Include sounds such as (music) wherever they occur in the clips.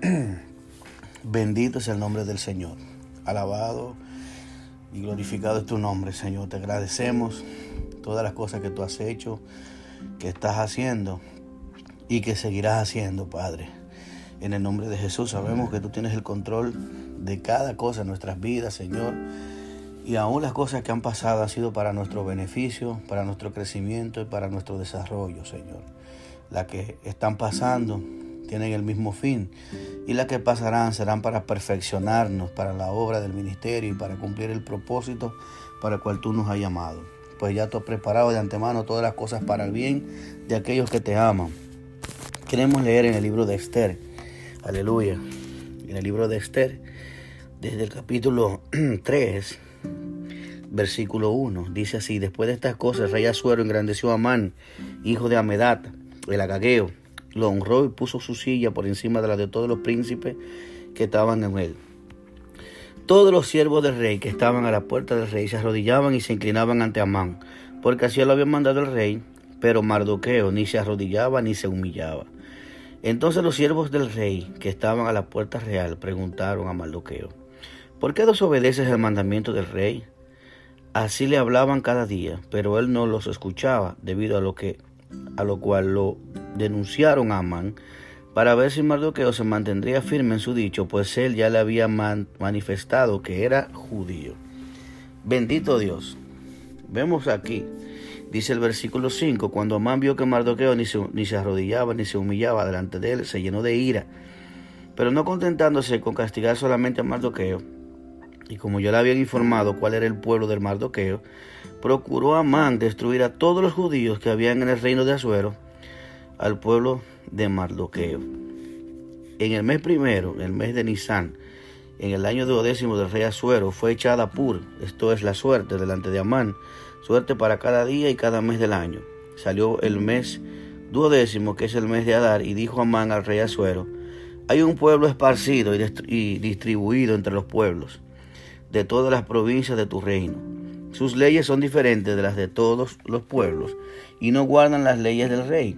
(clears throat) Bendito es el nombre del Señor. Alabado y glorificado es tu nombre, Señor. Te agradecemos todas las cosas que tú has hecho, que estás haciendo y que seguirás haciendo, Padre. En el nombre de Jesús sabemos que tú tienes el control de cada cosa en nuestras vidas, Señor. Y aún las cosas que han pasado han sido para nuestro beneficio, para nuestro crecimiento y para nuestro desarrollo, Señor. Las que están pasando tienen el mismo fin y las que pasarán serán para perfeccionarnos, para la obra del ministerio y para cumplir el propósito para el cual tú nos has llamado. Pues ya tú has preparado de antemano todas las cosas para el bien de aquellos que te aman. Queremos leer en el libro de Esther, aleluya, en el libro de Esther, desde el capítulo (clears throat) 3, versículo 1, dice así, después de estas cosas, el rey Azuero engrandeció a Amán, hijo de Amedat, el agageo, lo honró y puso su silla por encima de la de todos los príncipes que estaban en él. Todos los siervos del rey que estaban a la puerta del rey se arrodillaban y se inclinaban ante Amán, porque así lo había mandado el rey, pero Mardoqueo ni se arrodillaba ni se humillaba. Entonces los siervos del rey que estaban a la puerta real preguntaron a Mardoqueo, ¿por qué desobedeces el mandamiento del rey? Así le hablaban cada día, pero él no los escuchaba, debido a lo que a lo cual lo denunciaron a Amán para ver si Mardoqueo se mantendría firme en su dicho, pues él ya le había manifestado que era judío. Bendito Dios. Vemos aquí, dice el versículo 5, cuando Amán vio que Mardoqueo ni se, ni se arrodillaba ni se humillaba delante de él, se llenó de ira. Pero no contentándose con castigar solamente a Mardoqueo, y como ya le habían informado cuál era el pueblo del Mardoqueo, procuró Amán destruir a todos los judíos que habían en el reino de Azuero, al pueblo de Mardoqueo. En el mes primero, en el mes de Nisan, en el año duodécimo del rey Azuero, fue echada Pur, esto es la suerte delante de Amán, suerte para cada día y cada mes del año. Salió el mes duodécimo, que es el mes de Adar, y dijo Amán al rey Azuero, hay un pueblo esparcido y distribuido entre los pueblos de todas las provincias de tu reino. Sus leyes son diferentes de las de todos los pueblos y no guardan las leyes del rey.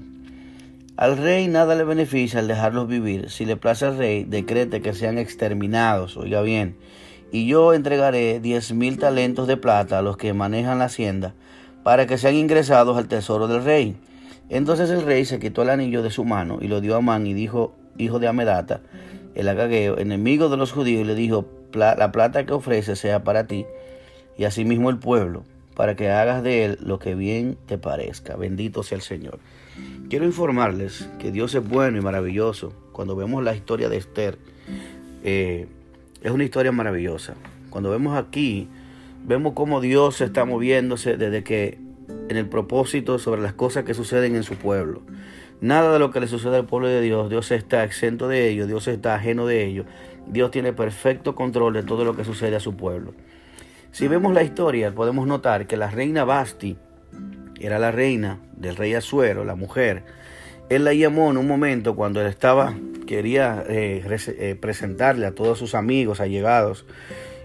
Al rey nada le beneficia al dejarlos vivir. Si le place al rey, decrete que sean exterminados, oiga bien, y yo entregaré diez mil talentos de plata a los que manejan la hacienda para que sean ingresados al tesoro del rey. Entonces el rey se quitó el anillo de su mano y lo dio a Amán y dijo, hijo de Amedata, el agageo, enemigo de los judíos, y le dijo, la plata que ofrece sea para ti y asimismo el pueblo, para que hagas de él lo que bien te parezca. Bendito sea el Señor. Quiero informarles que Dios es bueno y maravilloso. Cuando vemos la historia de Esther, eh, es una historia maravillosa. Cuando vemos aquí, vemos cómo Dios está moviéndose desde que en el propósito sobre las cosas que suceden en su pueblo. Nada de lo que le sucede al pueblo de Dios, Dios está exento de ello, Dios está ajeno de ello. Dios tiene perfecto control de todo lo que sucede a su pueblo. Si vemos la historia, podemos notar que la reina Basti era la reina del rey Azuero, la mujer. Él la llamó en un momento cuando él estaba, quería eh, eh, presentarle a todos sus amigos, allegados,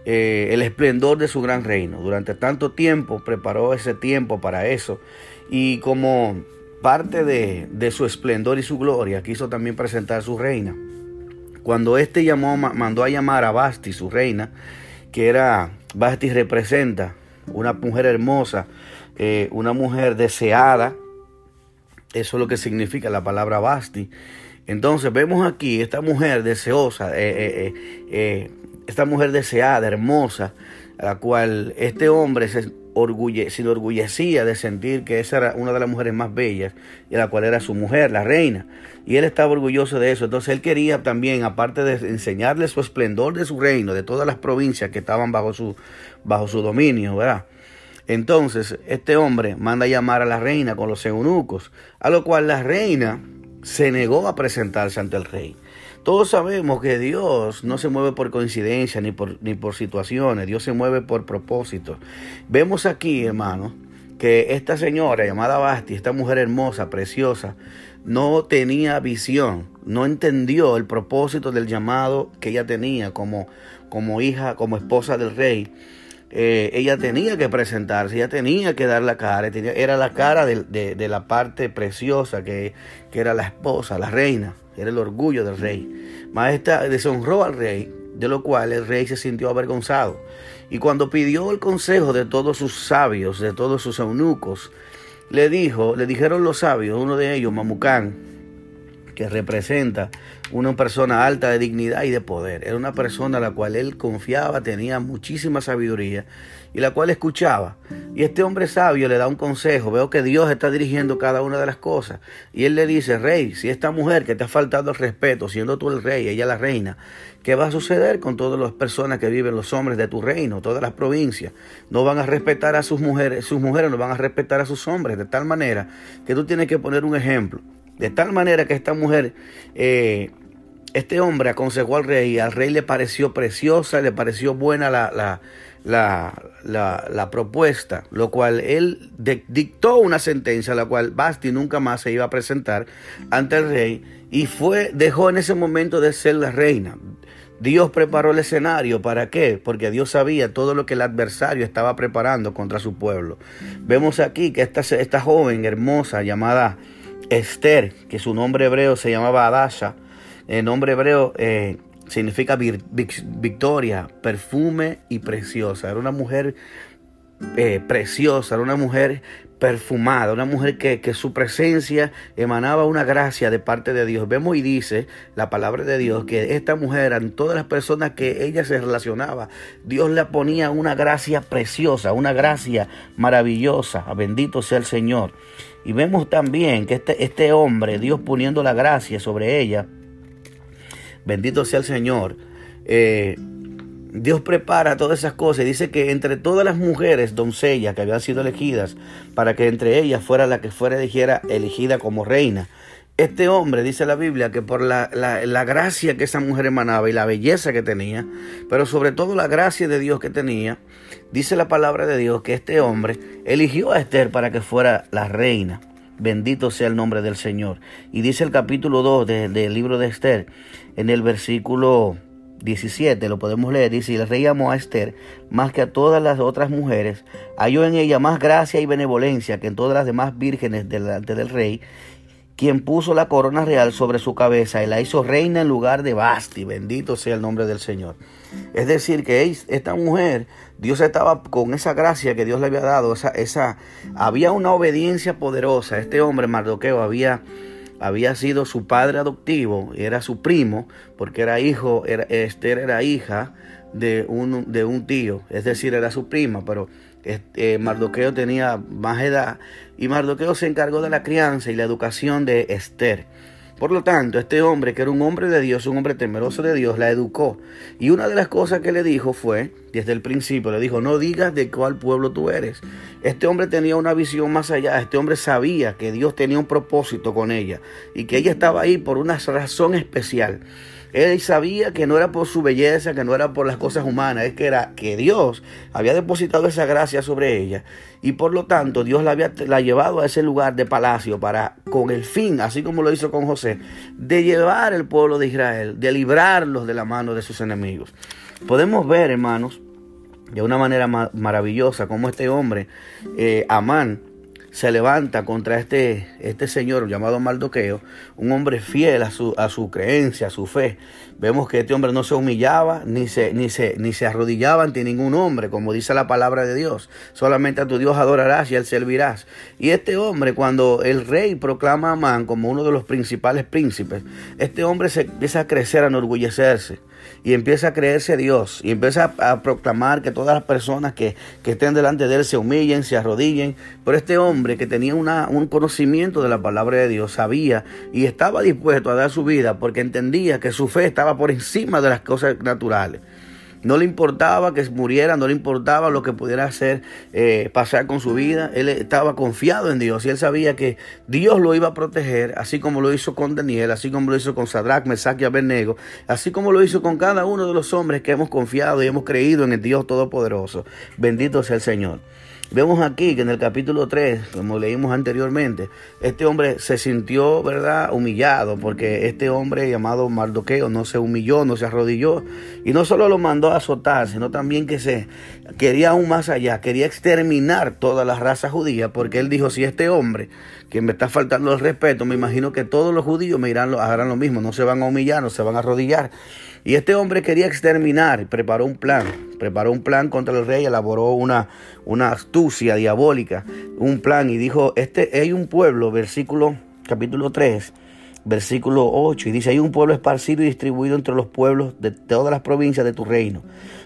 eh, el esplendor de su gran reino. Durante tanto tiempo preparó ese tiempo para eso. Y como parte de, de su esplendor y su gloria, quiso también presentar su reina. Cuando éste llamó, mandó a llamar a Basti, su reina, que era, Basti representa una mujer hermosa, eh, una mujer deseada, eso es lo que significa la palabra Basti. Entonces vemos aquí esta mujer deseosa, eh, eh, esta mujer deseada, hermosa, a la cual este hombre se se enorgullecía de sentir que esa era una de las mujeres más bellas y la cual era su mujer, la reina. Y él estaba orgulloso de eso. Entonces él quería también, aparte de enseñarle su esplendor de su reino, de todas las provincias que estaban bajo su, bajo su dominio, ¿verdad? Entonces este hombre manda a llamar a la reina con los eunucos, a lo cual la reina se negó a presentarse ante el rey. Todos sabemos que Dios no se mueve por coincidencia ni por, ni por situaciones, Dios se mueve por propósito. Vemos aquí, hermano, que esta señora llamada Basti, esta mujer hermosa, preciosa, no tenía visión, no entendió el propósito del llamado que ella tenía como, como hija, como esposa del rey. Eh, ella tenía que presentarse, ella tenía que dar la cara, era la cara de, la parte preciosa que, era la esposa, la reina, era el orgullo del rey. Maestra deshonró al rey, de lo cual el rey se sintió avergonzado. Y cuando pidió el consejo de todos sus sabios, de todos sus eunucos, le dijo, le dijeron los sabios, uno de ellos, Mamucán, que representa una persona alta de dignidad y de poder. Era una persona a la cual él confiaba, tenía muchísima sabiduría y la cual escuchaba. Y este hombre sabio le da un consejo. Veo que Dios está dirigiendo cada una de las cosas. Y él le dice, rey, si esta mujer que te ha faltado el respeto, siendo tú el rey, ella la reina, ¿qué va a suceder con todas las personas que viven, los hombres de tu reino, todas las provincias? No van a respetar a sus mujeres, sus mujeres no van a respetar a sus hombres, de tal manera que tú tienes que poner un ejemplo. De tal manera que esta mujer, eh, este hombre aconsejó al rey y al rey le pareció preciosa, le pareció buena la, la, propuesta, lo cual él dictó una sentencia, la cual Basti nunca más se iba a presentar ante el rey y fue, dejó en ese momento de ser la reina. Dios preparó el escenario, ¿para qué? Porque Dios sabía todo lo que el adversario estaba preparando contra su pueblo. Vemos aquí que esta, esta joven hermosa llamada Esther, que su nombre hebreo se llamaba Adasha, el nombre hebreo eh, significa victoria, perfume y preciosa. Era una mujer eh, preciosa, era una mujer perfumada, una mujer que, que, su presencia emanaba una gracia de parte de Dios. Vemos y dice la palabra de Dios que esta mujer, en todas las personas que ella se relacionaba, Dios le ponía una gracia preciosa, una gracia maravillosa. Bendito sea el Señor. Y vemos también que este, este hombre, Dios poniendo la gracia sobre ella, bendito sea el Señor, eh, Dios prepara todas esas cosas. Y dice que entre todas las mujeres doncellas que habían sido elegidas, para que entre ellas fuera la que fuera elegida, elegida como reina, este hombre, dice la Biblia, que por la, la, gracia que esa mujer emanaba y la belleza que tenía, pero sobre todo la gracia de Dios que tenía, Dice la palabra de Dios que este hombre eligió a Esther para que fuera la reina. Bendito sea el nombre del Señor. Y dice el capítulo 2 del libro de Esther, en el versículo 17, lo podemos leer, dice, y el rey amó a Esther más que a todas las otras mujeres, halló en ella más gracia y benevolencia que en todas las demás vírgenes delante del rey, quien puso la corona real sobre su cabeza y la hizo reina en lugar de Basti. Bendito sea el nombre del Señor. Es decir, que esta mujer, Dios estaba con esa gracia que Dios le había dado, esa, esa, había una obediencia poderosa. Este hombre, Mardoqueo, había, había sido su padre adoptivo, era su primo, porque era hijo, era, Esther era hija de un, de un tío, es decir, era su prima, pero este, Mardoqueo tenía más edad y Mardoqueo se encargó de la crianza y la educación de Esther. Por lo tanto, este hombre, que era un hombre de Dios, un hombre temeroso de Dios, la educó. Y una de las cosas que le dijo fue, desde el principio, le dijo, no digas de cuál pueblo tú eres. Este hombre tenía una visión más allá. Este hombre sabía que Dios tenía un propósito con ella y que ella estaba ahí por una razón especial. Él sabía que no era por su belleza, que no era por las cosas humanas, es que era que Dios había depositado esa gracia sobre ella y por lo tanto Dios la había la llevado a ese lugar de palacio para con el fin, así como lo hizo con José, de llevar el pueblo de Israel, de librarlos de la mano de sus enemigos. Podemos ver, hermanos, de una manera maravillosa cómo este hombre, eh, Amán, se levanta contra este, este señor llamado Mardoqueo, un hombre fiel a su, a su creencia, a su fe. Vemos que este hombre no se humillaba ni se, ni, se, ni se arrodillaba ante ningún hombre, como dice la palabra de Dios. Solamente a tu Dios adorarás y él servirás. Y este hombre, cuando el rey proclama a Amán como uno de los principales príncipes, este hombre se empieza a crecer, a enorgullecerse y empieza a creerse Dios y empieza a, proclamar que todas las personas que, que, estén delante de él se humillen, se arrodillen. Pero este hombre que tenía una, un conocimiento de la palabra de Dios sabía y estaba dispuesto a dar su vida porque entendía que su fe estaba por encima de las cosas naturales. No le importaba que muriera, no le importaba lo que pudiera hacer, eh, pasar con su vida. Él estaba confiado en Dios y él sabía que Dios lo iba a proteger, así como lo hizo con Daniel, así como lo hizo con Sadrach, Mesach y Abednego, así como lo hizo con cada uno de los hombres que hemos confiado y hemos creído en el Dios Todopoderoso. Bendito sea el Señor. Vemos aquí que en el capítulo 3, como leímos anteriormente, este hombre se sintió, ¿verdad?, humillado, porque este hombre llamado Mardoqueo no se humilló, no se arrodilló, y no solo lo mandó a azotar, sino también que se quería aún más allá, quería exterminar toda la raza judía, porque él dijo, si este hombre que me está faltando el respeto, me imagino que todos los judíos me irán, harán lo mismo, no se van a humillar, no se van a arrodillar. Y este hombre quería exterminar, preparó un plan, preparó un plan contra el rey, elaboró una, una astucia diabólica, un plan y dijo, este hay un pueblo, versículo capítulo 3, versículo 8, y dice, hay un pueblo esparcido y distribuido entre los pueblos de todas las provincias de tu reino.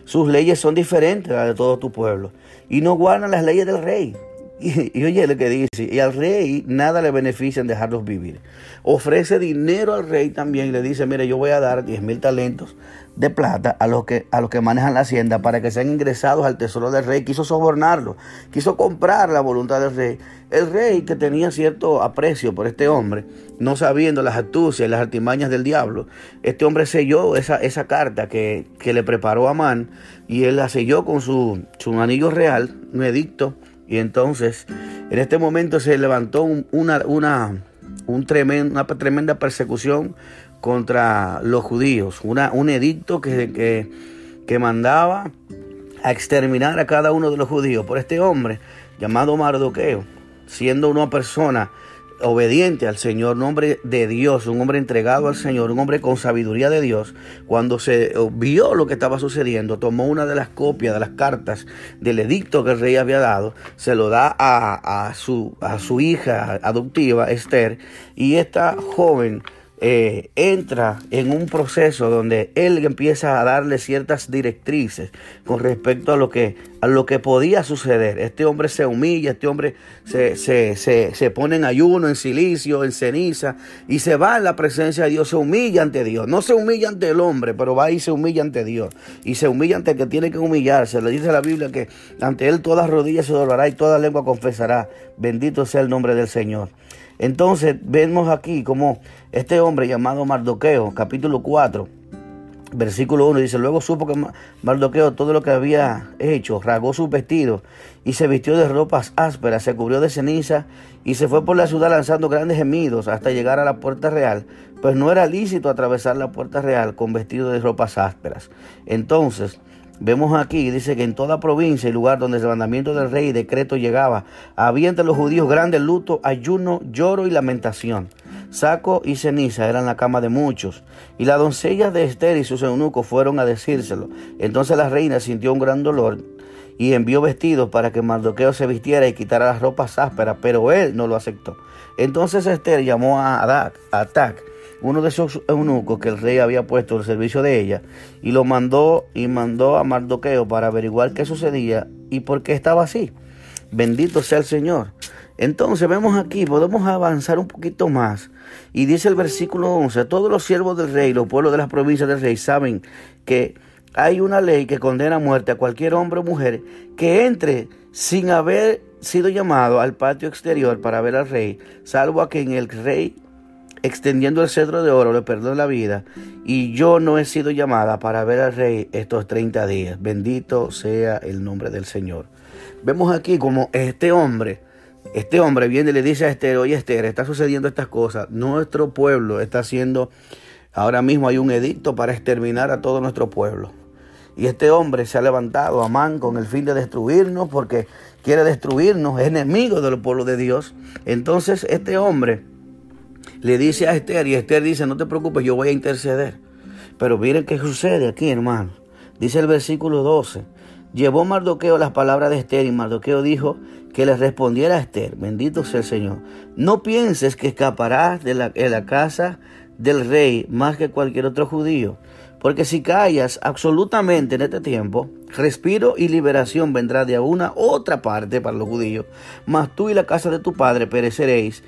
Sus leyes son diferentes a las de todo tu pueblo, y no guardan las leyes del rey. (laughs) Y, oye lo que dice, y al rey nada le beneficia en dejarlos vivir. Ofrece dinero al rey también y le dice, mire, yo voy a dar 10 mil talentos de plata a los, que, a los que manejan la hacienda para que sean ingresados al tesoro del rey. Quiso sobornarlo, quiso comprar la voluntad del rey. El rey que tenía cierto aprecio por este hombre, no sabiendo las astucias y las artimañas del diablo, este hombre selló esa, esa carta que, que le preparó a Man y él la selló con su, su anillo real, un edicto y entonces, en este momento se levantó una, una, un una tremenda persecución contra los judíos, una, un edicto que, que, que mandaba a exterminar a cada uno de los judíos por este hombre llamado Mardoqueo, siendo una persona obediente al Señor, un hombre de Dios, un hombre entregado al Señor, un hombre con sabiduría de Dios, cuando se vio lo que estaba sucediendo, tomó una de las copias de las cartas del edicto que el rey había dado, se lo da a, su, a su hija adoptiva, Esther, y esta joven eh, entra en un proceso donde él empieza a darle ciertas directrices con respecto a lo que, a lo que podía suceder. Este hombre se humilla, este hombre se, se, se, se pone en ayuno, en silicio, en ceniza y se va en la presencia de Dios, se humilla ante Dios. No se humilla ante el hombre, pero va y se humilla ante Dios. Y se humilla ante el que tiene que humillarse. Le dice la Biblia que ante él todas rodillas se doblará y toda lengua confesará. Bendito sea el nombre del Señor. Entonces vemos aquí como este hombre llamado Mardoqueo, capítulo 4, versículo 1, dice, luego supo que Mardoqueo todo lo que había hecho, rasgó sus vestidos y se vistió de ropas ásperas, se cubrió de ceniza y se fue por la ciudad lanzando grandes gemidos hasta llegar a la puerta real, pues no era lícito atravesar la puerta real con vestido de ropas ásperas. Entonces, Vemos aquí, dice que en toda provincia y lugar donde el mandamiento del rey y decreto llegaba, había entre los judíos grandes luto, ayuno, lloro y lamentación. Saco y ceniza eran la cama de muchos. Y las doncellas de Esther y sus eunucos fueron a decírselo. Entonces la reina sintió un gran dolor y envió vestidos para que Mardoqueo se vistiera y quitara las ropas ásperas, pero él no lo aceptó. Entonces Esther llamó a Adak, a Atac, uno de esos eunucos que el rey había puesto al servicio de ella, y lo mandó y mandó a Mardoqueo para averiguar qué sucedía y por qué estaba así. Bendito sea el Señor. Entonces vemos aquí, podemos avanzar un poquito más. Y dice el versículo 11, todos los siervos del rey, los pueblos de las provincias del rey, saben que hay una ley que condena a muerte a cualquier hombre o mujer que entre sin haber sido llamado al patio exterior para ver al rey, salvo a quien el rey extendiendo el cedro de oro le perdonó la vida, y yo no he sido llamada para ver al rey estos 30 días. Bendito sea el nombre del Señor. Vemos aquí como este hombre, este hombre viene y le dice a Esther, oye Esther, está sucediendo estas cosas, nuestro pueblo está haciendo, ahora mismo hay un edicto para exterminar a todo nuestro pueblo. Y este hombre se ha levantado, Amán, con el fin de destruirnos, porque quiere destruirnos, es enemigo del pueblo de Dios. Entonces este hombre le dice a Esther y Esther dice, no te preocupes, yo voy a interceder. Pero miren qué sucede aquí, hermano. Dice el versículo 12. Llevó Mardoqueo las palabras de Esther y Mardoqueo dijo que le respondiera a Esther, bendito sea el Señor, no pienses que escaparás de la, de la casa del rey más que cualquier otro judío, porque si callas absolutamente en este tiempo, respiro y liberación vendrá de una otra parte para los judíos, mas tú y la casa de tu padre pereceréis,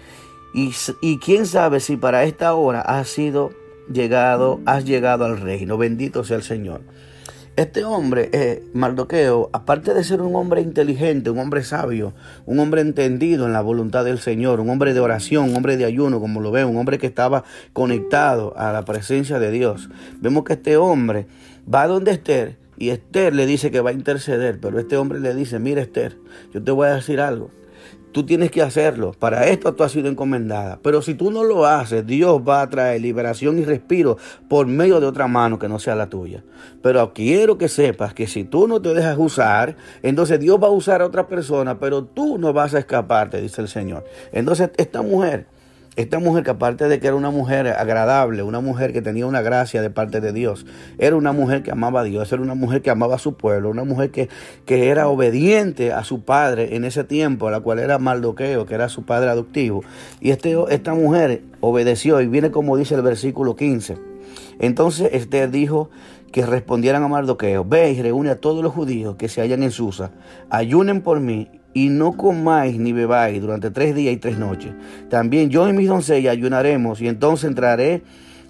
y, quién sabe si para esta hora has sido llegado, has llegado al reino. Bendito sea el Señor. Este hombre, eh, Mardoqueo, aparte de ser un hombre inteligente, un hombre sabio, un hombre entendido en la voluntad del Señor, un hombre de oración, un hombre de ayuno, como lo veo, un hombre que estaba conectado a la presencia de Dios. Vemos que este hombre va donde Esther y Esther le dice que va a interceder, pero este hombre le dice, mira Esther, yo te voy a decir algo Tú tienes que hacerlo. Para esto tú has sido encomendada. Pero si tú no lo haces, Dios va a traer liberación y respiro por medio de otra mano que no sea la tuya. Pero quiero que sepas que si tú no te dejas usar, entonces Dios va a usar a otra persona, pero tú no vas a escaparte, dice el Señor. Entonces esta mujer esta mujer que aparte de que era una mujer agradable, una mujer que tenía una gracia de parte de Dios, era una mujer que amaba a Dios, era una mujer que amaba a su pueblo, una mujer que, que era obediente a su padre en ese tiempo, a la cual era Maldoqueo, que era su padre adoptivo. Y este, esta mujer obedeció y viene como dice el versículo 15. Entonces Esther dijo que respondieran a Mardoqueo, ve y reúne a todos los judíos que se hallan en Susa, ayunen por mí y no comáis ni bebáis durante tres días y tres noches. También yo y mis doncellas ayunaremos y entonces entraré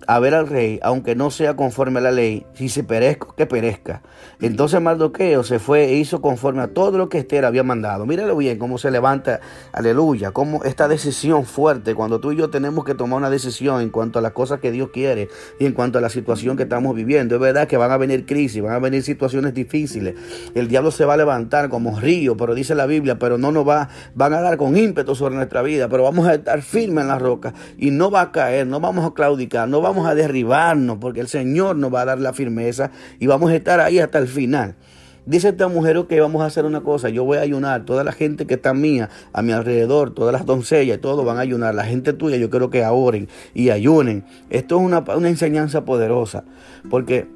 a ver al rey, aunque no sea conforme a la ley, si se perezco, que perezca. Entonces Mardoqueo se fue e hizo conforme a todo lo que Esther había mandado. Míralo bien cómo se levanta, aleluya, cómo esta decisión fuerte, cuando tú y yo tenemos que tomar una decisión en cuanto a las cosas que Dios quiere y en cuanto a la situación que estamos viviendo. Es verdad que van a venir crisis, van a venir situaciones difíciles. El diablo se va a levantar como río, pero dice la Biblia, pero no nos va, van a dar con ímpetu sobre nuestra vida, pero vamos a estar firmes en la roca y no va a caer, no vamos a claudicar, no vamos vamos a derribarnos porque el Señor nos va a dar la firmeza y vamos a estar ahí hasta el final. Dice esta mujer que vamos a hacer una cosa, yo voy a ayunar, toda la gente que está mía, a mi alrededor, todas las doncellas, todos van a ayunar, la gente tuya, yo quiero que oren y ayunen. Esto es una, una enseñanza poderosa, porque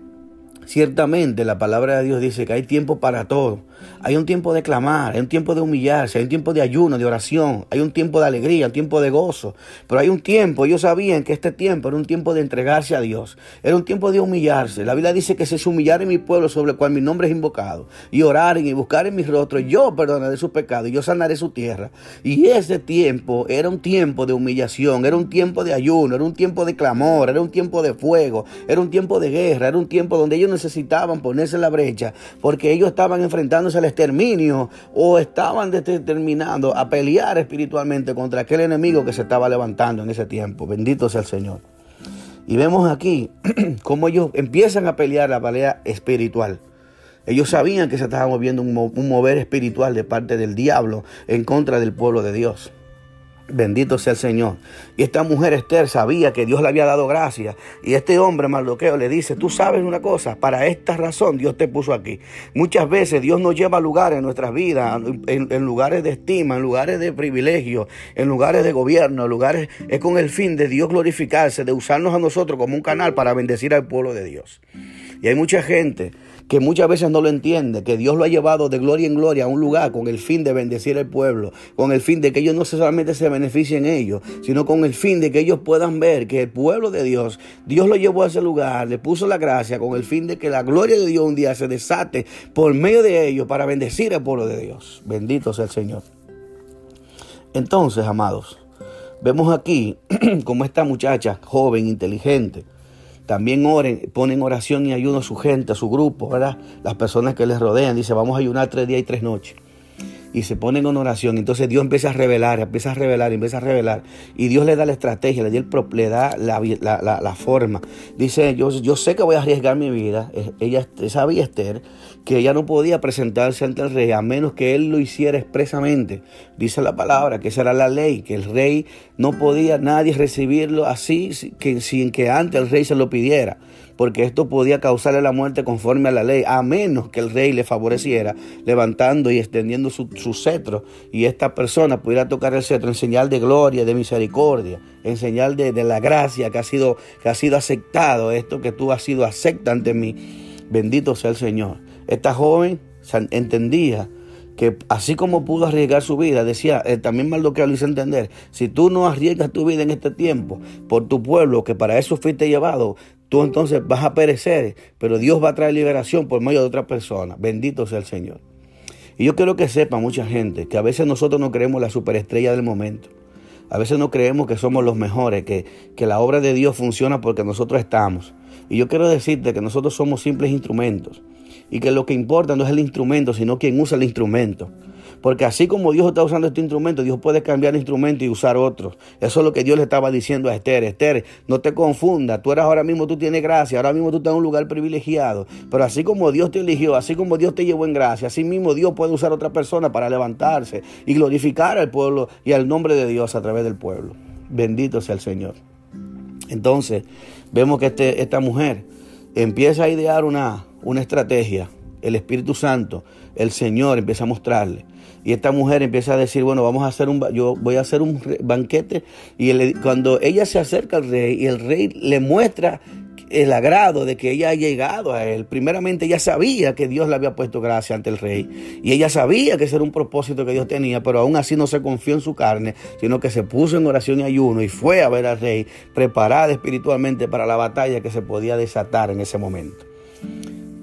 Ciertamente la palabra de Dios dice que hay tiempo para todo. Hay un tiempo de clamar, hay un tiempo de humillarse, hay un tiempo de ayuno, de oración, hay un tiempo de alegría, un tiempo de gozo. Pero hay un tiempo, ellos sabían que este tiempo era un tiempo de entregarse a Dios, era un tiempo de humillarse. La Biblia dice que se en mi pueblo sobre el cual mi nombre es invocado, y oraren y buscar en mi rostro, yo perdonaré su pecado y yo sanaré su tierra. Y ese tiempo era un tiempo de humillación, era un tiempo de ayuno, era un tiempo de clamor, era un tiempo de fuego, era un tiempo de guerra, era un tiempo donde ellos necesitaban ponerse en la brecha porque ellos estaban enfrentándose al exterminio o estaban determinados a pelear espiritualmente contra aquel enemigo que se estaba levantando en ese tiempo. Bendito sea el Señor. Y vemos aquí (clears throat) cómo ellos empiezan a pelear la pelea espiritual. Ellos sabían que se estaba moviendo un mover espiritual de parte del diablo en contra del pueblo de Dios. Bendito sea el Señor. Y esta mujer Esther sabía que Dios le había dado gracia. Y este hombre Mardoqueo le dice, tú sabes una cosa, para esta razón Dios te puso aquí. Muchas veces Dios nos lleva a lugares en nuestras vidas, en, lugares de estima, en lugares de privilegio, en lugares de gobierno, en lugares, es con el fin de Dios glorificarse, de usarnos a nosotros como un canal para bendecir al pueblo de Dios. Y hay mucha gente que muchas veces no lo entiende, que Dios lo ha llevado de gloria en gloria a un lugar con el fin de bendecir al pueblo, con el fin de que ellos no solamente se beneficien ellos, sino con el fin de que ellos puedan ver que el pueblo de Dios, Dios lo llevó a ese lugar, le puso la gracia con el fin de que la gloria de Dios un día se desate por medio de ellos para bendecir al pueblo de Dios. Bendito sea el Señor. Entonces, amados, vemos aquí (clears throat) como esta muchacha joven, inteligente, también oren, ponen oración y ayuno a su gente, a su grupo, ¿verdad? Las personas que les rodean. Dice, vamos a ayunar tres días y tres noches y se ponen en oración. Entonces Dios empieza a revelar, empieza a revelar, empieza a revelar. Y Dios le da la estrategia, le, da la, forma. Dice, yo, yo sé que voy a arriesgar mi vida. Ella sabía Esther que ella no podía presentarse ante el rey a menos que él lo hiciera expresamente. Dice la palabra que esa era la ley, que el rey no podía nadie recibirlo así que, sin que antes el rey se lo pidiera porque esto podía causarle la muerte conforme a la ley, a menos que el rey le favoreciera, levantando y extendiendo su, cetro, y esta persona pudiera tocar el cetro en señal de gloria, de misericordia, en señal de, la gracia que ha, sido, que ha sido aceptado, esto que tú has sido acepta ante mí. Bendito sea el Señor. Esta joven entendía que así como pudo arriesgar su vida, decía, eh, también Mardoqueo lo hizo entender, si tú no arriesgas tu vida en este tiempo por tu pueblo, que para eso fuiste llevado, tú entonces vas a perecer, pero Dios va a traer liberación por medio de otra persona. Bendito sea el Señor. Y yo quiero que sepa mucha gente que a veces nosotros no creemos la superestrella del momento. A veces no creemos que somos los mejores, que, que la obra de Dios funciona porque nosotros estamos. Y yo quiero decirte que nosotros somos simples instrumentos y que lo que importa no es el instrumento, sino quien usa el instrumento. Porque así como Dios está usando este instrumento, Dios puede cambiar el instrumento y usar otros. Eso es lo que Dios le estaba diciendo a Esther. Esther, no te confundas. Tú eras ahora mismo, tú tienes gracia. Ahora mismo tú estás en un lugar privilegiado. Pero así como Dios te eligió, así como Dios te llevó en gracia, así mismo Dios puede usar a otra persona para levantarse y glorificar al pueblo y al nombre de Dios a través del pueblo. Bendito sea el Señor. Entonces, vemos que este, esta mujer empieza a idear una, una estrategia. El Espíritu Santo, el Señor empieza a mostrarle. Y esta mujer empieza a decir, bueno, vamos a hacer un, yo voy a hacer un banquete. Y cuando ella se acerca al rey y el rey le muestra el agrado de que ella ha llegado a él. Primeramente ella sabía que Dios le había puesto gracia ante el rey y ella sabía que ese era un propósito que Dios tenía, pero aún así no se confió en su carne, sino que se puso en oración y ayuno y fue a ver al rey preparada espiritualmente para la batalla que se podía desatar en ese momento.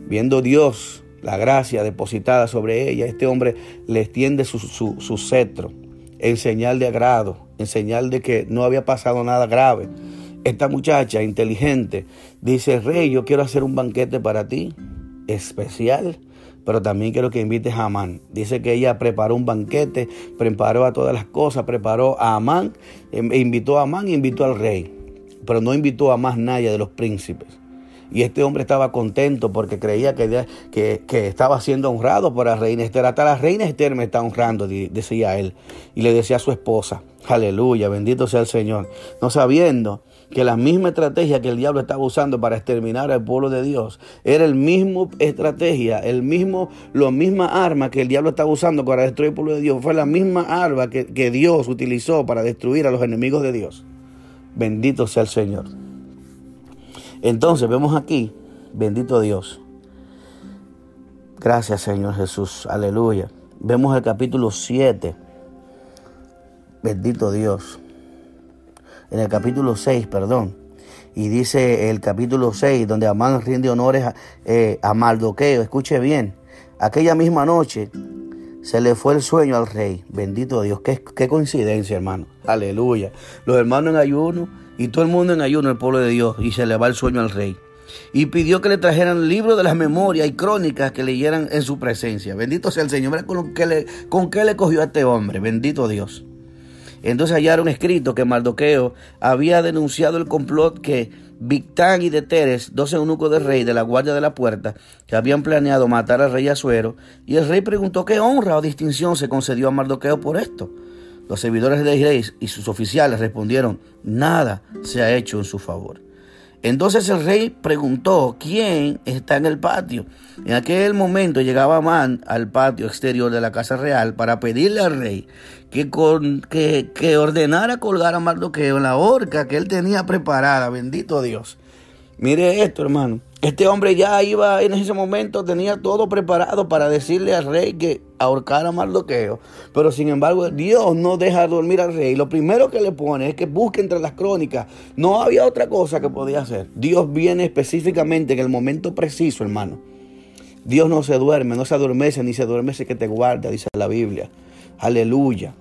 Viendo Dios la gracia depositada sobre ella, este hombre le extiende su, su cetro en señal de agrado, en señal de que no había pasado nada grave esta muchacha inteligente dice, Rey, yo quiero hacer un banquete para ti, especial, pero también quiero que invites a Amán. Dice que ella preparó un banquete, preparó a todas las cosas, preparó a Amán, em, e invitó a Amán invitó al rey, pero no invitó a más nadie de los príncipes. Y este hombre estaba contento porque creía que, que, estaba siendo honrado por la reina Esther. Hasta la reina Esther me está honrando, decía él. Y le decía a su esposa, aleluya, bendito sea el Señor. No sabiendo que la misma estrategia que el diablo estaba usando para exterminar al pueblo de Dios era el mismo estrategia, el mismo, la misma arma que el diablo estaba usando para destruir el pueblo de Dios. Fue la misma arma que, que Dios utilizó para destruir a los enemigos de Dios. Bendito sea el Señor. Entonces vemos aquí, bendito Dios. Gracias Señor Jesús, aleluya. Vemos el capítulo 7. Bendito Dios en el capítulo 6, perdón. Y dice el capítulo 6, donde Amán rinde honores a, eh, a Mardoqueo. Escuche bien, aquella misma noche se le fue el sueño al rey. Bendito Dios, qué, qué coincidencia, hermano. Aleluya. Los hermanos en ayuno y todo el mundo en ayuno, el pueblo de Dios, y se le va el sueño al rey. Y pidió que le trajeran libros de las memorias y crónicas que leyeran en su presencia. Bendito sea el Señor. Mira con, qué le, con qué le cogió a este hombre. Bendito Dios. Entonces hallaron escrito que Mardoqueo había denunciado el complot que Victán y Deteres, dos eunucos del rey de la guardia de la puerta, que habían planeado matar al rey Azuero, y el rey preguntó qué honra o distinción se concedió a Mardoqueo por esto. Los servidores del rey y sus oficiales respondieron, nada se ha hecho en su favor. Entonces el rey preguntó, ¿quién está en el patio? En aquel momento llegaba Amán al patio exterior de la casa real para pedirle al rey que, con, que, que ordenara colgar a Mardoqueo en la horca que él tenía preparada. Bendito Dios. Mire esto, hermano. Este hombre ya iba en ese momento, tenía todo preparado para decirle al rey que ahorcara a Mardoqueo. Pero sin embargo, Dios no deja dormir al rey. Lo primero que le pone es que busque entre las crónicas. No había otra cosa que podía hacer. Dios viene específicamente en el momento preciso, hermano. Dios no se duerme, no se adormece, ni se duermece que te guarda, dice la Biblia. Aleluya.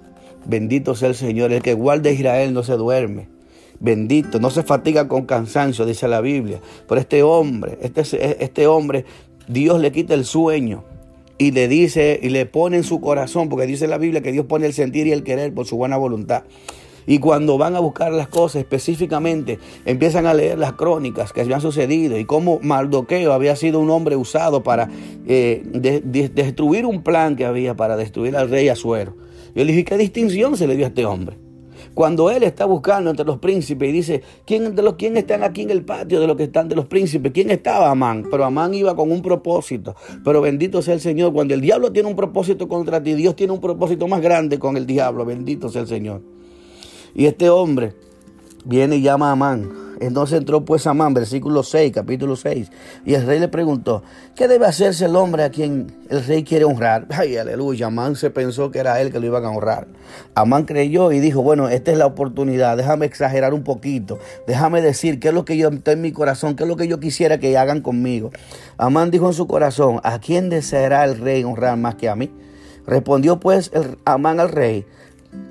Bendito sea el Señor. El que guarda a Israel no se duerme bendito, no se fatiga con cansancio, dice la Biblia. Pero este hombre, este, este hombre, Dios le quita el sueño y le dice y le pone en su corazón, porque dice la Biblia que Dios pone el sentir y el querer por su buena voluntad. Y cuando van a buscar las cosas específicamente, empiezan a leer las crónicas que habían sucedido y cómo Mardoqueo había sido un hombre usado para eh, destruir un plan que había para destruir al rey Azuero. Y él dije, ¿qué distinción se le dio a este hombre? Cuando él está buscando entre los príncipes y dice, ¿quién, de los, ¿quién están aquí en el patio de los que están de los príncipes? ¿Quién estaba Amán? Pero Amán iba con un propósito. Pero bendito sea el Señor. Cuando el diablo tiene un propósito contra ti, Dios tiene un propósito más grande con el diablo. Bendito sea el Señor. Y este hombre viene y llama a Amán entonces entró pues Amán, versículo 6, capítulo 6. Y el rey le preguntó, ¿qué debe hacerse el hombre a quien el rey quiere honrar? (laughs) Ay, aleluya. Amán se pensó que era él que lo iban a honrar. Amán creyó y dijo, bueno, esta es la oportunidad. Déjame exagerar un poquito. Déjame decir qué es lo que yo está en mi corazón, qué es lo que yo quisiera que hagan conmigo. Amán dijo en su corazón, ¿a quién deseará el rey honrar más que a mí? Respondió pues Amán al rey,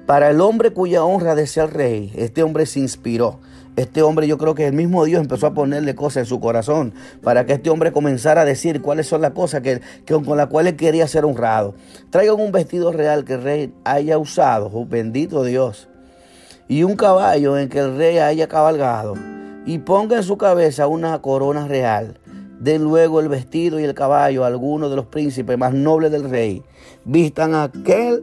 para el hombre cuya honra desea el rey, este hombre se inspiró. Este hombre yo creo que el mismo Dios empezó a ponerle cosas en su corazón para que este hombre comenzara a decir cuáles son las cosas que, con las cuales quería ser honrado. Traigan un vestido real que el rey haya usado, oh, bendito Dios, y un caballo en que el rey haya cabalgado, y ponga en su cabeza una corona real. Den luego el vestido y el caballo a alguno de los príncipes más nobles del rey. Vistan a aquel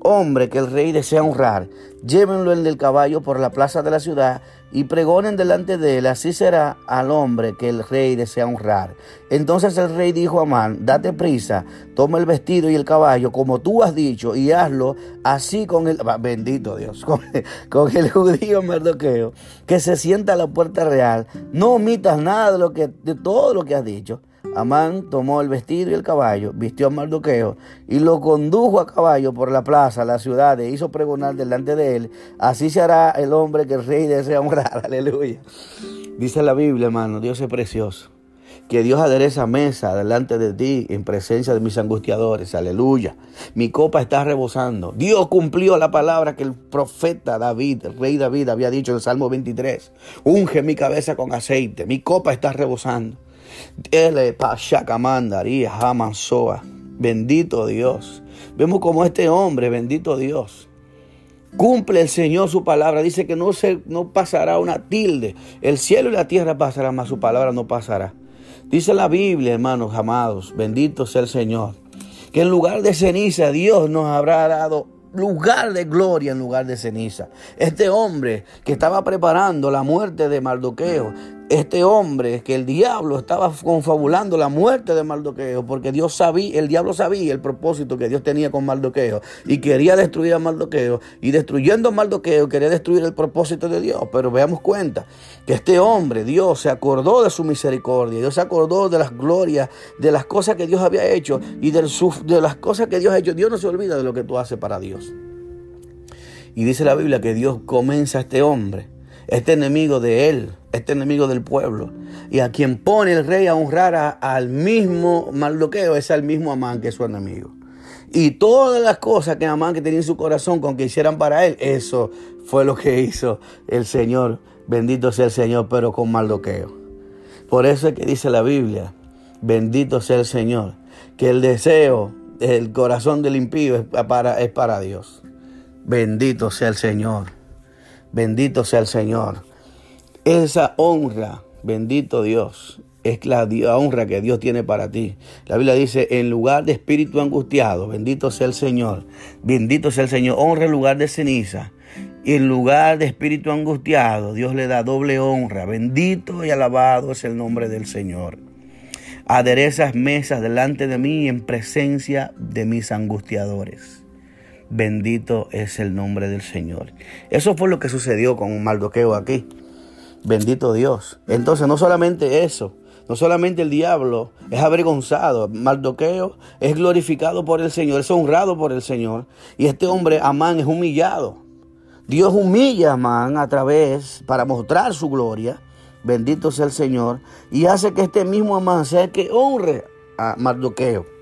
hombre que el rey desea honrar. Llévenlo en el caballo por la plaza de la ciudad y pregonen delante de él, así será al hombre que el rey desea honrar. Entonces el rey dijo a Amán, date prisa, toma el vestido y el caballo, como tú has dicho, y hazlo así con el, bendito Dios, (laughs) con, el judío Mardoqueo, que se sienta a la puerta real, no omitas nada de, lo que, de todo lo que has dicho. Amán tomó el vestido y el caballo, vistió a Mardoqueo y lo condujo a caballo por la plaza, la ciudad, e hizo pregonar delante de él. Así se hará el hombre que el rey desea honrar. (laughs) Aleluya. Dice la Biblia, hermano, Dios es precioso. Que Dios adereza mesa delante de ti en presencia de mis angustiadores. Aleluya. Mi copa está rebosando. Dios cumplió la palabra que el profeta David, el rey David, había dicho en el Salmo 23. Unge mi cabeza con aceite. Mi copa está rebosando. Bendito Dios. Vemos como este hombre, bendito Dios, cumple el Señor su palabra. Dice que no, se, no pasará una tilde. El cielo y la tierra pasarán, mas su palabra no pasará. Dice la Biblia, hermanos amados, bendito sea el Señor, que en lugar de ceniza Dios nos habrá dado lugar de gloria en lugar de ceniza. Este hombre que estaba preparando la muerte de Mardoqueo, este hombre que el diablo estaba confabulando la muerte de Mardoqueo, porque Dios sabía, el diablo sabía el propósito que Dios tenía con Mardoqueo y quería destruir a Mardoqueo y destruyendo a Mardoqueo quería destruir el propósito de Dios. Pero veamos cuenta que este hombre, Dios se acordó de su misericordia, Dios se acordó de las glorias, de las cosas que Dios había hecho y de, de las cosas que Dios ha hecho. Dios no se olvida de lo que tú haces para Dios. Y dice la Biblia que Dios comienza a este hombre este enemigo de él, este enemigo del pueblo. Y a quien pone el rey a honrar al mismo Mardoqueo es al mismo Amán que es su enemigo. Y todas las cosas que Amán que tenía en su corazón con que hicieran para él, eso fue lo que hizo el Señor. Bendito sea el Señor, pero con Mardoqueo. Por eso es que dice la Biblia, bendito sea el Señor, que el deseo del corazón del impío es para Dios. Bendito sea el Señor. Bendito sea el Señor. Esa honra, bendito Dios, es la honra que Dios tiene para ti. La Biblia dice, en lugar de espíritu angustiado, bendito sea el Señor, bendito sea el Señor, honra en lugar de ceniza. Y en lugar de espíritu angustiado, Dios le da doble honra. Bendito y alabado es el nombre del Señor. Aderezas mesas delante de mí en presencia de mis angustiadores. Bendito es el nombre del Señor. Eso fue lo que sucedió con Mardoqueo aquí. Bendito Dios. Entonces, no solamente eso, no solamente el diablo es avergonzado, Mardoqueo es glorificado por el Señor, es honrado por el Señor. Y este hombre, Amán, es humillado. Dios humilla a Amán a través, para mostrar su gloria. Bendito sea el Señor. Y hace que este mismo Amán sea el que honre a Mardoqueo.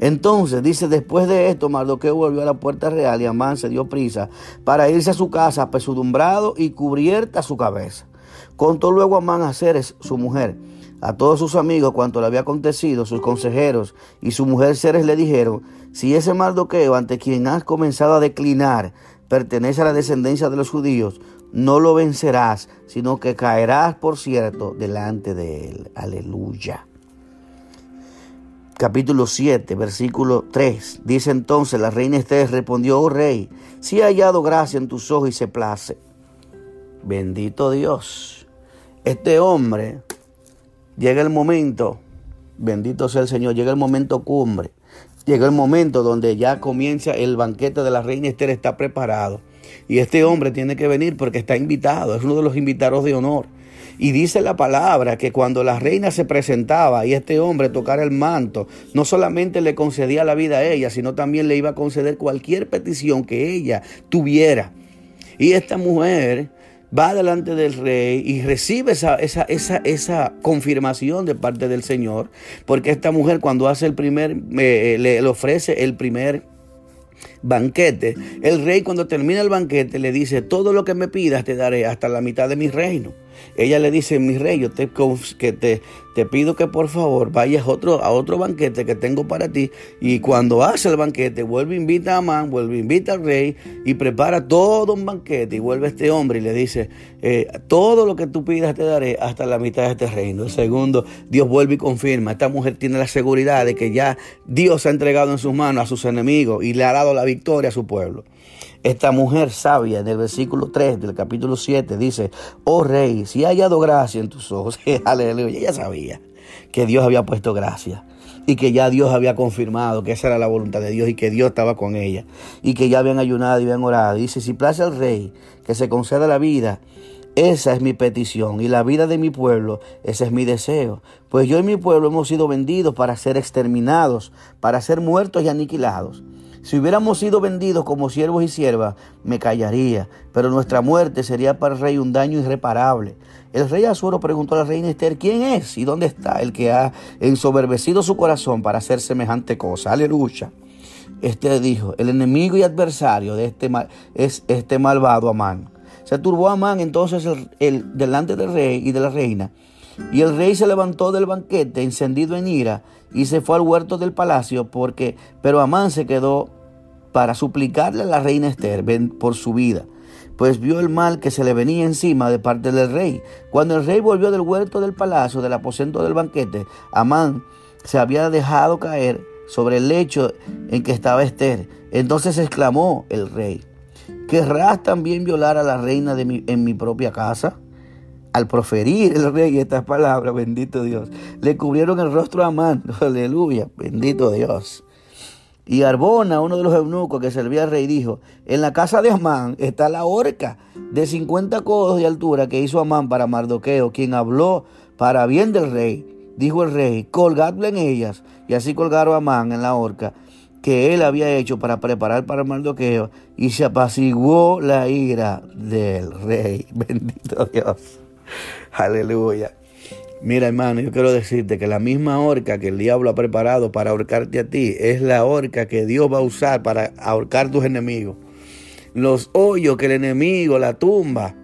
Entonces dice, después de esto, Mardoqueo volvió a la puerta real y Amán se dio prisa para irse a su casa, apesudumbrado y cubierta su cabeza. Contó luego Amán a Ceres, su mujer, a todos sus amigos cuanto le había acontecido, sus consejeros y su mujer Ceres le dijeron, si ese Mardoqueo ante quien has comenzado a declinar pertenece a la descendencia de los judíos, no lo vencerás, sino que caerás, por cierto, delante de él. Aleluya capítulo 7, versículo 3. Dice entonces la reina Esther respondió, oh rey, si he hallado gracia en tus ojos y se place. Bendito Dios. Este hombre, llega el momento, bendito sea el Señor, llega el momento cumbre. Llega el momento donde ya comienza el banquete de la reina Esther, está preparado. Y este hombre tiene que venir porque está invitado, es uno de los invitados de honor. Y dice la palabra que cuando la reina se presentaba y este hombre tocara el manto, no solamente le concedía la vida a ella, sino también le iba a conceder cualquier petición que ella tuviera. Y esta mujer va delante del rey y recibe esa, esa, esa, esa confirmación de parte del Señor, porque esta mujer cuando hace el primer, eh, le, le ofrece el primer banquete, el rey cuando termina el banquete le dice, todo lo que me pidas te daré hasta la mitad de mi reino. Ella le dice, mi rey, yo te, que te, te pido que por favor vayas otro, a otro banquete que tengo para ti. Y cuando hace el banquete, vuelve, invita a Amán, vuelve, invita al rey y prepara todo un banquete. Y vuelve este hombre y le dice, eh, todo lo que tú pidas te daré hasta la mitad de este reino. El segundo, Dios vuelve y confirma. Esta mujer tiene la seguridad de que ya Dios ha entregado en sus manos a sus enemigos y le ha dado la victoria a su pueblo. Esta mujer sabia en el versículo 3 del capítulo 7 dice, oh rey, si ha hallado gracia en tus ojos, (laughs) aleluya, ella sabía que Dios había puesto gracia y que ya Dios había confirmado que esa era la voluntad de Dios y que Dios estaba con ella y que ya habían ayunado y habían orado. Dice, si place al rey que se conceda la vida, esa es mi petición y la vida de mi pueblo, ese es mi deseo. Pues yo y mi pueblo hemos sido vendidos para ser exterminados, para ser muertos y aniquilados. Si hubiéramos sido vendidos como siervos y siervas, me callaría, pero nuestra muerte sería para el rey un daño irreparable. El rey Azuero preguntó a la reina Esther, ¿quién es y dónde está el que ha ensoberbecido su corazón para hacer semejante cosa? Aleluya. Esther dijo, el enemigo y adversario de este mal, es este malvado Amán. Se turbó Amán entonces el, delante del rey y de la reina. Y el rey se levantó del banquete encendido en ira y se fue al huerto del palacio porque pero Amán se quedó para suplicarle a la reina Esther por su vida, pues vio el mal que se le venía encima de parte del rey. Cuando el rey volvió del huerto del palacio, del aposento del banquete, Amán se había dejado caer sobre el lecho en que estaba Esther. Entonces exclamó el rey, ¿querrás también violar a la reina de en mi propia casa? Al proferir el rey estas palabras, bendito Dios, le cubrieron el rostro a Amán. (laughs) Aleluya, bendito Dios. Y Arbona, uno de los eunucos que servía al rey, dijo, en la casa de Amán está la horca de 50 codos de altura que hizo Amán para Mardoqueo, quien habló para bien del rey. Dijo el rey, colgadle en ellas. Y así colgaron a Amán en la horca que él había hecho para preparar para Mardoqueo y se apaciguó la ira del rey. (laughs) Bendito Dios. (laughs) Aleluya. Mira, hermano, yo quiero decirte que la misma horca que el diablo ha preparado para ahorcarte a ti es la horca que Dios va a usar para ahorcar tus enemigos. Los hoyos que el enemigo, la tumba,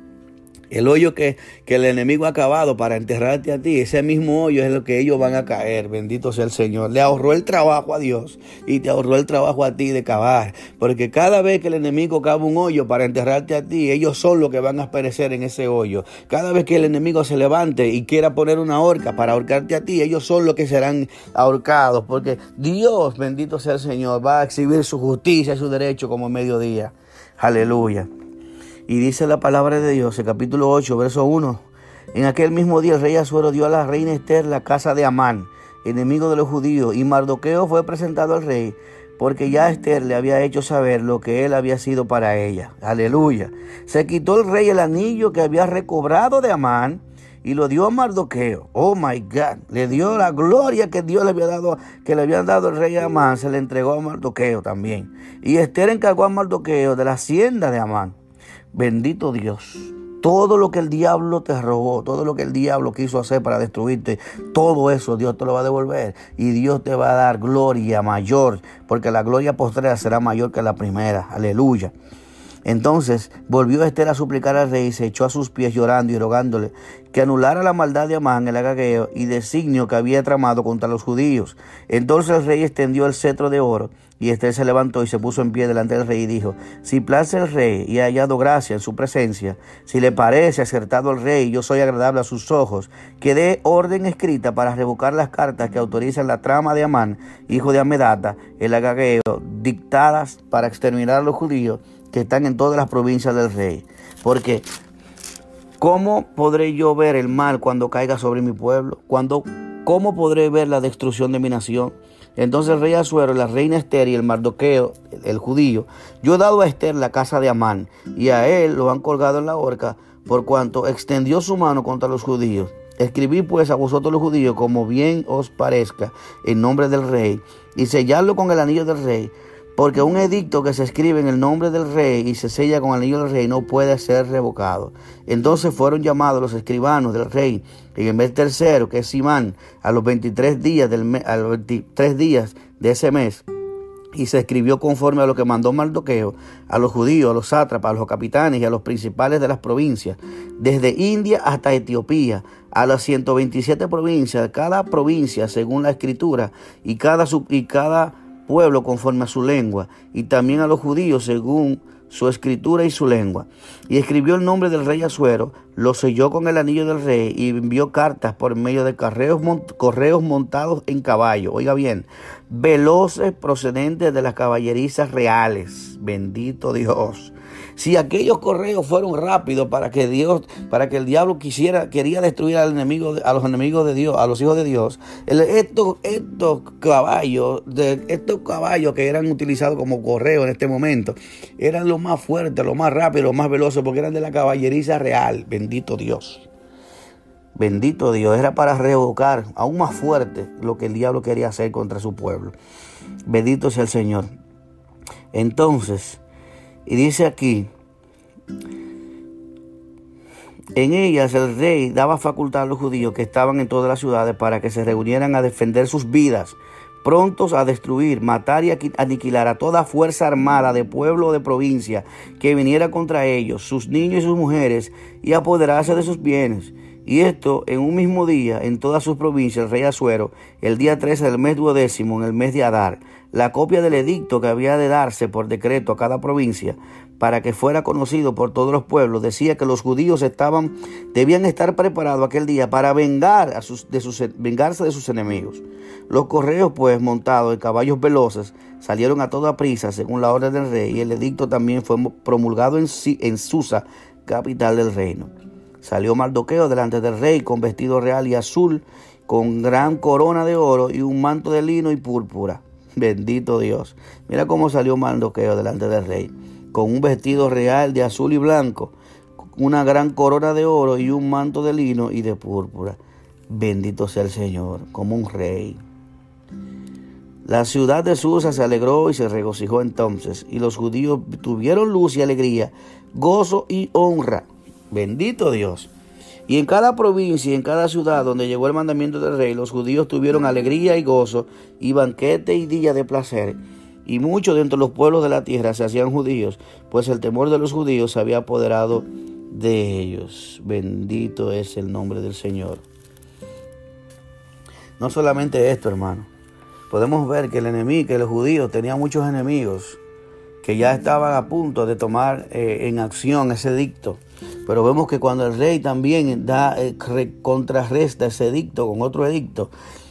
el hoyo que, que, el enemigo ha acabado para enterrarte a ti, ese mismo hoyo es lo que ellos van a caer. Bendito sea el Señor. Le ahorró el trabajo a Dios y te ahorró el trabajo a ti de cavar. Porque cada vez que el enemigo cava un hoyo para enterrarte a ti, ellos son los que van a perecer en ese hoyo. Cada vez que el enemigo se levante y quiera poner una horca para ahorcarte a ti, ellos son los que serán ahorcados. Porque Dios, bendito sea el Señor, va a exhibir su justicia y su derecho como mediodía. Aleluya. Y dice la palabra de Dios, el capítulo 8, verso 1. En aquel mismo día el rey Azuero dio a la reina Esther la casa de Amán, enemigo de los judíos, y Mardoqueo fue presentado al rey, porque ya Esther le había hecho saber lo que él había sido para ella. Aleluya. Se quitó el rey el anillo que había recobrado de Amán y lo dio a Mardoqueo. Oh my God. Le dio la gloria que Dios le había dado, que le había dado el rey Amán, se le entregó a Mardoqueo también. Y Esther encargó a Mardoqueo de la hacienda de Amán. Bendito Dios. Todo lo que el diablo te robó, todo lo que el diablo quiso hacer para destruirte, todo eso Dios te lo va a devolver. Y Dios te va a dar gloria mayor, porque la gloria postrera será mayor que la primera. Aleluya. Entonces volvió Esther a suplicar al rey y se echó a sus pies llorando y rogándole que anulara la maldad de Amán el agageo y designio que había tramado contra los judíos. Entonces el rey extendió el cetro de oro y Esther se levantó y se puso en pie delante del rey y dijo, si place el rey y ha hallado gracia en su presencia, si le parece acertado el rey y yo soy agradable a sus ojos, que dé orden escrita para revocar las cartas que autorizan la trama de Amán, hijo de Amedata, el agageo, dictadas para exterminar a los judíos que están en todas las provincias del rey. Porque, ¿cómo podré yo ver el mal cuando caiga sobre mi pueblo? Cuando, ¿Cómo podré ver la destrucción de mi nación? Entonces el rey Azuero, la reina Esther y el Mardoqueo, el, judío, yo he dado a Esther la casa de Amán, y a él lo han colgado en la horca, por cuanto extendió su mano contra los judíos. Escribí pues a vosotros los judíos como bien os parezca en nombre del rey, y sellarlo con el anillo del rey, porque un edicto que se escribe en el nombre del rey y se sella con el anillo del rey no puede ser revocado. Entonces fueron llamados los escribanos del rey en el mes tercero, que es Simán, a los 23 días, del a los 23 días de ese mes y se escribió conforme a lo que mandó Mardoqueo a los judíos, a los sátrapas, a los capitanes y a los principales de las provincias, desde India hasta Etiopía, a las 127 provincias, cada provincia según la escritura y cada, y cada pueblo conforme a su lengua, y también a los judíos según su escritura y su lengua. Y escribió el nombre del rey Asuero, lo selló con el anillo del rey y envió cartas por medio de correos, correos montados en caballo. Oiga bien, veloces procedentes de las caballerizas reales. Bendito Dios. Si aquellos correos fueron rápidos para que Dios, para que el diablo quisiera, quería destruir a los enemigos de Dios, a los hijos de Dios, estos, estos caballos, de, estos caballos que eran utilizados como correo en este momento, eran los más fuertes, los más rápidos, los más veloces, porque eran de la caballeriza real. Bendito Dios. Bendito Dios, era para revocar aún más fuerte lo que el diablo quería hacer contra su pueblo. Bendito sea el Señor. Entonces, y dice aquí, en ellas el rey daba facultad a los judíos que estaban en todas las ciudades para que se reunieran a defender sus vidas, prontos a destruir, matar y aniquilar a toda fuerza armada de pueblo o de provincia que viniera contra ellos, sus niños y sus mujeres, y apoderarse de sus bienes. Y esto en un mismo día, en todas sus provincias, el rey Azuero, el día 13 del mes duodécimo, en el mes de Adar, la copia del edicto que había de darse por decreto a cada provincia para que fuera conocido por todos los pueblos, decía que los judíos estaban, debían estar preparados aquel día para vengar a sus, de sus, vengarse de sus enemigos. Los correos, pues, montados en caballos veloces, salieron a toda prisa según la orden del rey, y el edicto también fue promulgado en, en Susa, capital del reino. Salió Mardoqueo delante del rey con vestido real y azul, con gran corona de oro y un manto de lino y púrpura. Bendito Dios. Mira cómo salió Mardoqueo delante del rey, con un vestido real de azul y blanco, una gran corona de oro y un manto de lino y de púrpura. Bendito sea el Señor, como un rey. La ciudad de Susa se alegró y se regocijó entonces, y los judíos tuvieron luz y alegría, gozo y honra. Bendito Dios. Y en cada provincia y en cada ciudad donde llegó el mandamiento del rey, los judíos tuvieron alegría y gozo, y banquete y día de placer. Y muchos de los pueblos de la tierra se hacían judíos, pues el temor de los judíos se había apoderado de ellos. Bendito es el nombre del Señor. No solamente esto, hermano. Podemos ver que el enemigo, que los judíos tenían muchos enemigos que ya estaban a punto de tomar eh, en acción ese dicto pero vemos que cuando el rey también da, eh, contrarresta ese edicto con otro edicto,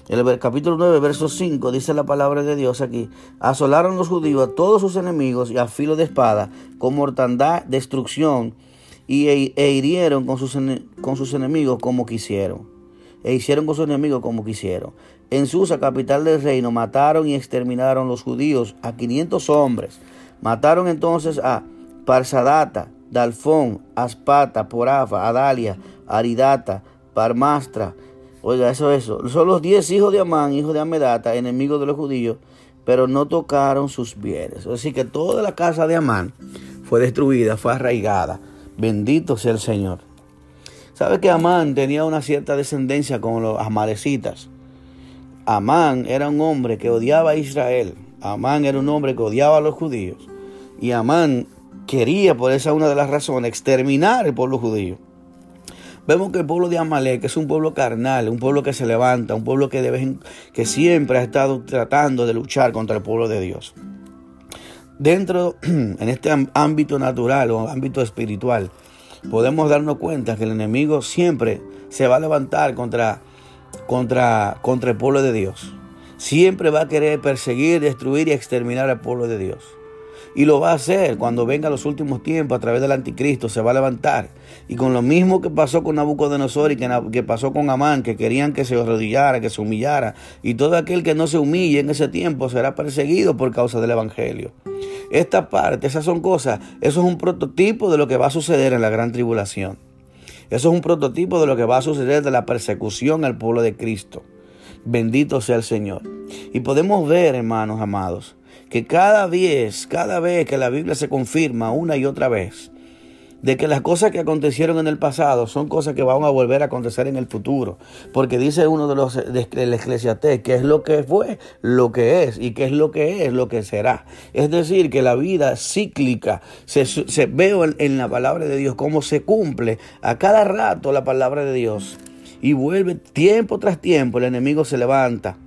en el capítulo 9, verso 5, dice la palabra de Dios aquí, asolaron los judíos a todos sus enemigos y a filo de espada, con mortandad, destrucción, y, e, e hirieron con sus, con sus enemigos como quisieron. E hicieron con sus enemigos como quisieron. En Susa, capital del reino, mataron y exterminaron los judíos a 500 hombres. Mataron entonces a Parsadata, Dalfón, Aspata, Porafa, Adalia, Aridata, Parmastra. Oiga, eso, eso. Son los diez hijos de Amán, hijos de Amedata, enemigos de los judíos, pero no tocaron sus bienes. Así que toda la casa de Amán fue destruida, fue arraigada. Bendito sea el Señor. ¿Sabe que Amán tenía una cierta descendencia con los amalecitas? Amán era un hombre que odiaba a Israel. Amán era un hombre que odiaba a los judíos. Y Amán quería, por esa una de las razones, exterminar el pueblo judío. Vemos que el pueblo de Amalek es un pueblo carnal, un pueblo que se levanta, un pueblo que, que siempre ha estado tratando de luchar contra el pueblo de Dios. Dentro, (clears throat) en este ámbito natural o ámbito espiritual, podemos darnos cuenta que el enemigo siempre se va a levantar contra, contra, contra el pueblo de Dios. Siempre va a querer perseguir, destruir y exterminar al pueblo de Dios. Y lo va a hacer cuando venga los últimos tiempos a través del anticristo, se va a levantar. Y con lo mismo que pasó con Nabucodonosor y que, pasó con Amán, que querían que se arrodillara, que se humillara. Y todo aquel que no se humille en ese tiempo será perseguido por causa del Evangelio. Esta parte, esas son cosas, eso es un prototipo de lo que va a suceder en la gran tribulación. Eso es un prototipo de lo que va a suceder de la persecución al pueblo de Cristo. Bendito sea el Señor. Y podemos ver, hermanos amados, que cada vez, cada vez que la Biblia se confirma una y otra vez, de que las cosas que acontecieron en el pasado son cosas que van a volver a acontecer en el futuro. Porque dice uno de los del Eclesiastés que es lo que fue, lo que es, y que es lo que es, lo que será. Es decir, que la vida cíclica se, se veo en, en la palabra de Dios cómo se cumple a cada rato la palabra de Dios. Y vuelve tiempo tras tiempo, el enemigo se levanta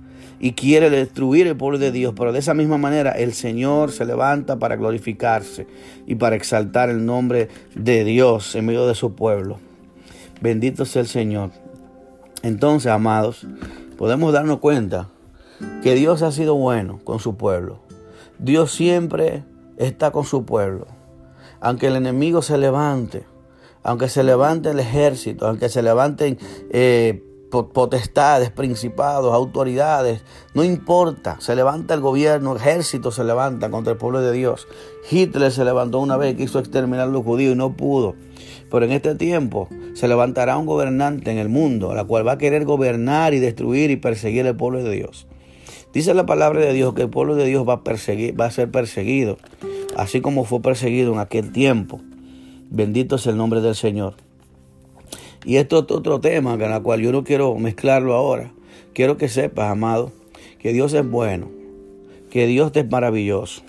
y quiere destruir el pueblo de Dios, pero de esa misma manera el Señor se levanta para glorificarse y para exaltar el nombre de Dios en medio de su pueblo. Bendito sea el Señor. Entonces, amados, podemos darnos cuenta que Dios ha sido bueno con su pueblo. Dios siempre está con su pueblo. Aunque el enemigo se levante, aunque se levante el ejército, aunque se levanten eh, potestades, principados, autoridades, no importa, se levanta el gobierno, ejército se levanta contra el pueblo de Dios. Hitler se levantó una vez, quiso exterminar a los judíos y no pudo. Pero en este tiempo se levantará un gobernante en el mundo, la cual va a querer gobernar y destruir y perseguir el pueblo de Dios. Dice la palabra de Dios que el pueblo de Dios va a ser perseguido, así como fue perseguido en aquel tiempo. Bendito es el nombre del Señor. Y esto es otro tema con el cual yo no quiero mezclarlo ahora. Quiero que sepas, amado, que Dios es bueno, que Dios es maravilloso.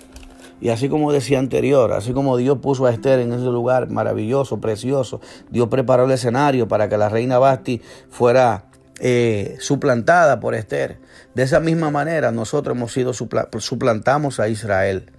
Y así como decía anterior, así como Dios puso a Esther en ese lugar maravilloso, precioso, Dios preparó el escenario para que la reina Basti fuera eh, suplantada por Esther. De esa misma manera nosotros hemos sido suplantamos a Israel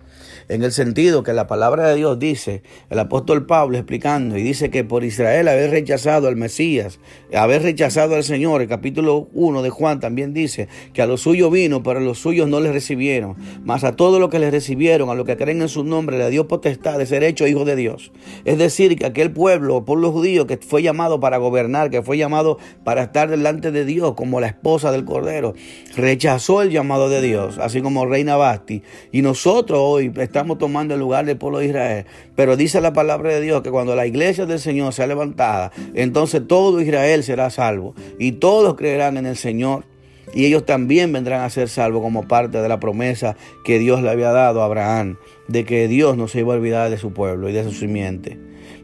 en el sentido que la palabra de Dios dice, el apóstol Pablo explicando, y dice que por Israel haber rechazado al Mesías, haber rechazado al Señor, el capítulo 1 de Juan también dice que a los suyos vino, pero a los suyos no les recibieron, mas a todos los que les recibieron, a los que creen en su nombre, le dio potestad de ser hecho hijo de Dios. Es decir, que aquel pueblo, pueblo judío que fue llamado para gobernar, que fue llamado para estar delante de Dios como la esposa del Cordero, rechazó el llamado de Dios, así como Reina Basti. Y nosotros hoy estamos estamos tomando el lugar del pueblo de Israel. Pero dice la palabra de Dios que cuando la iglesia del Señor sea levantada, entonces todo Israel será salvo y todos creerán en el Señor. Y ellos también vendrán a ser salvos como parte de la promesa que Dios le había dado a Abraham, de que Dios no se iba a olvidar de su pueblo y de su simiente.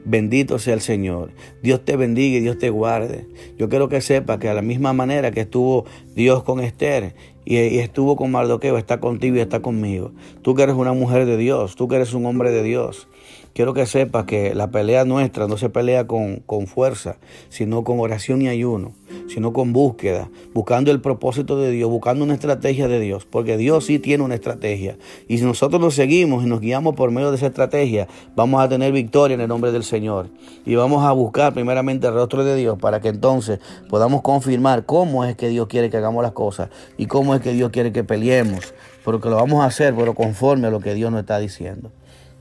Bendito sea el Señor. Dios te bendiga y Dios te guarde. Yo quiero que sepas que a la misma manera que estuvo Dios con Esther y, estuvo con Mardoqueo, está contigo y está conmigo. Tú que eres una mujer de Dios, tú que eres un hombre de Dios. Quiero que sepas que la pelea nuestra no se pelea con, con fuerza, sino con oración y ayuno, sino con búsqueda, buscando el propósito de Dios, buscando una estrategia de Dios, porque Dios sí tiene una estrategia. Y si nosotros nos seguimos y nos guiamos por medio de esa estrategia, vamos a tener victoria en el nombre del Señor. Y vamos a buscar primeramente el rostro de Dios para que entonces podamos confirmar cómo es que Dios quiere que hagamos las cosas y cómo es que Dios quiere que peleemos, porque lo vamos a hacer, pero conforme a lo que Dios nos está diciendo.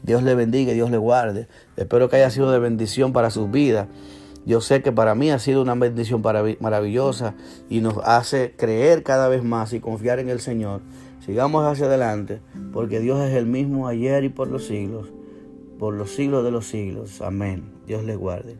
Dios le bendiga y Dios le guarde. Espero que haya sido de bendición para sus vidas. Yo sé que para mí ha sido una bendición maravillosa y nos hace creer cada vez más y confiar en el Señor. Sigamos hacia adelante porque Dios es el mismo ayer y por los siglos, por los siglos de los siglos. Amén. Dios le guarde.